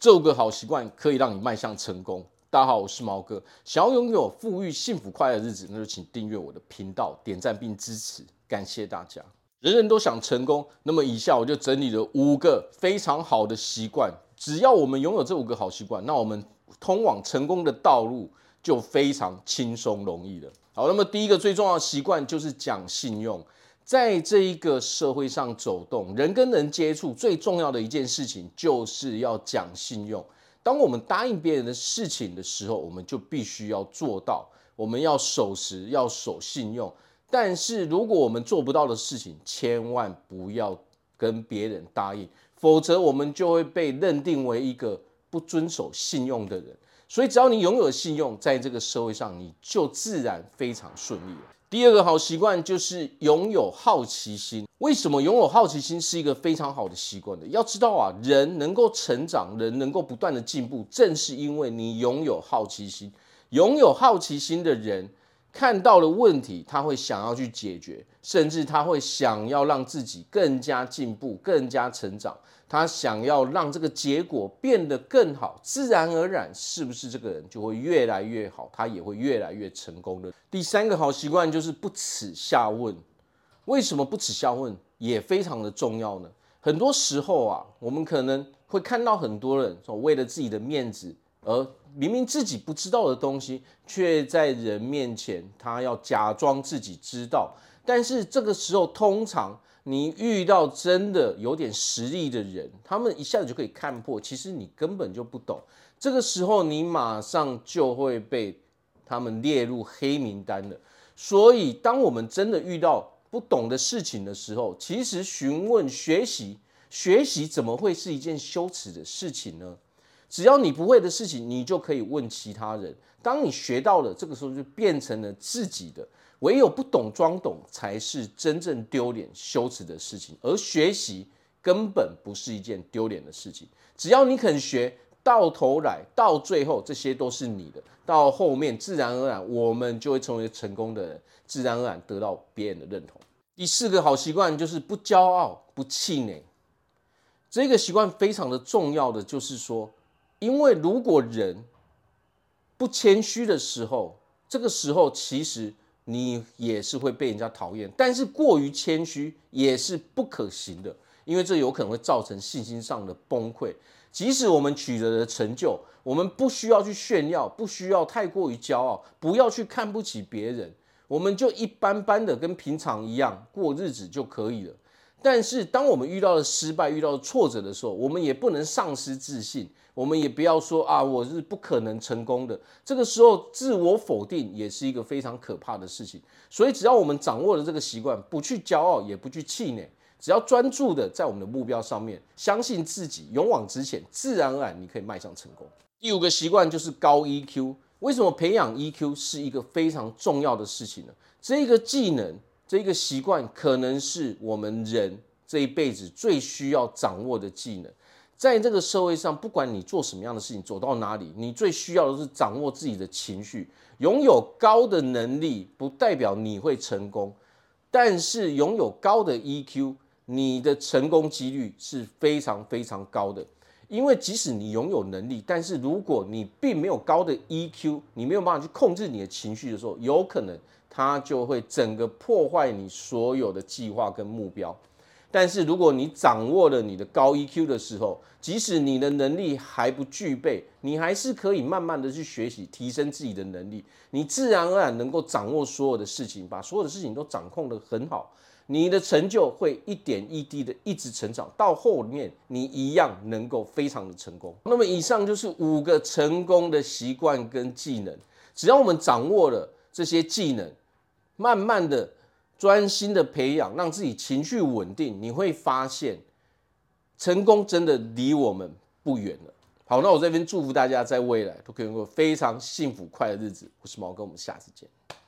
这五个好习惯可以让你迈向成功。大家好，我是毛哥。想要拥有富裕、幸福、快乐的日子，那就请订阅我的频道，点赞并支持，感谢大家。人人都想成功，那么以下我就整理了五个非常好的习惯。只要我们拥有这五个好习惯，那我们通往成功的道路就非常轻松容易了。好，那么第一个最重要的习惯就是讲信用。在这一个社会上走动，人跟人接触最重要的一件事情就是要讲信用。当我们答应别人的事情的时候，我们就必须要做到，我们要守时，要守信用。但是如果我们做不到的事情，千万不要跟别人答应，否则我们就会被认定为一个不遵守信用的人。所以，只要你拥有信用，在这个社会上，你就自然非常顺利。第二个好习惯就是拥有好奇心。为什么拥有好奇心是一个非常好的习惯呢？要知道啊，人能够成长，人能够不断的进步，正是因为你拥有好奇心。拥有好奇心的人，看到了问题，他会想要去解决，甚至他会想要让自己更加进步、更加成长。他想要让这个结果变得更好，自然而然，是不是这个人就会越来越好？他也会越来越成功的。第三个好习惯就是不耻下问。为什么不耻下问也非常的重要呢？很多时候啊，我们可能会看到很多人说，为了自己的面子，而明明自己不知道的东西，却在人面前他要假装自己知道。但是这个时候，通常你遇到真的有点实力的人，他们一下子就可以看破，其实你根本就不懂。这个时候，你马上就会被他们列入黑名单了。所以，当我们真的遇到不懂的事情的时候，其实询问、学习、学习怎么会是一件羞耻的事情呢？只要你不会的事情，你就可以问其他人。当你学到了，这个时候就变成了自己的。唯有不懂装懂，才是真正丢脸羞耻的事情。而学习根本不是一件丢脸的事情。只要你肯学，到头来到最后，这些都是你的。到后面，自然而然，我们就会成为成功的人，自然而然得到别人的认同。第四个好习惯就是不骄傲、不气馁。这个习惯非常的重要的就是说，因为如果人不谦虚的时候，这个时候其实。你也是会被人家讨厌，但是过于谦虚也是不可行的，因为这有可能会造成信心上的崩溃。即使我们取得了成就，我们不需要去炫耀，不需要太过于骄傲，不要去看不起别人，我们就一般般的跟平常一样过日子就可以了。但是，当我们遇到了失败、遇到了挫折的时候，我们也不能丧失自信，我们也不要说啊，我是不可能成功的。这个时候，自我否定也是一个非常可怕的事情。所以，只要我们掌握了这个习惯，不去骄傲，也不去气馁，只要专注的在我们的目标上面，相信自己，勇往直前，自然而然你可以迈向成功。第五个习惯就是高 EQ。为什么培养 EQ 是一个非常重要的事情呢？这个技能。这个习惯可能是我们人这一辈子最需要掌握的技能。在这个社会上，不管你做什么样的事情，走到哪里，你最需要的是掌握自己的情绪。拥有高的能力不代表你会成功，但是拥有高的 EQ，你的成功几率是非常非常高的。因为即使你拥有能力，但是如果你并没有高的 EQ，你没有办法去控制你的情绪的时候，有可能。它就会整个破坏你所有的计划跟目标。但是如果你掌握了你的高 EQ 的时候，即使你的能力还不具备，你还是可以慢慢的去学习，提升自己的能力。你自然而然能够掌握所有的事情，把所有的事情都掌控得很好。你的成就会一点一滴的一直成长，到后面你一样能够非常的成功。那么以上就是五个成功的习惯跟技能，只要我们掌握了这些技能。慢慢的、专心的培养，让自己情绪稳定，你会发现，成功真的离我们不远了。好，那我这边祝福大家在未来都可以过非常幸福快乐的日子。我是毛哥，我们下次见。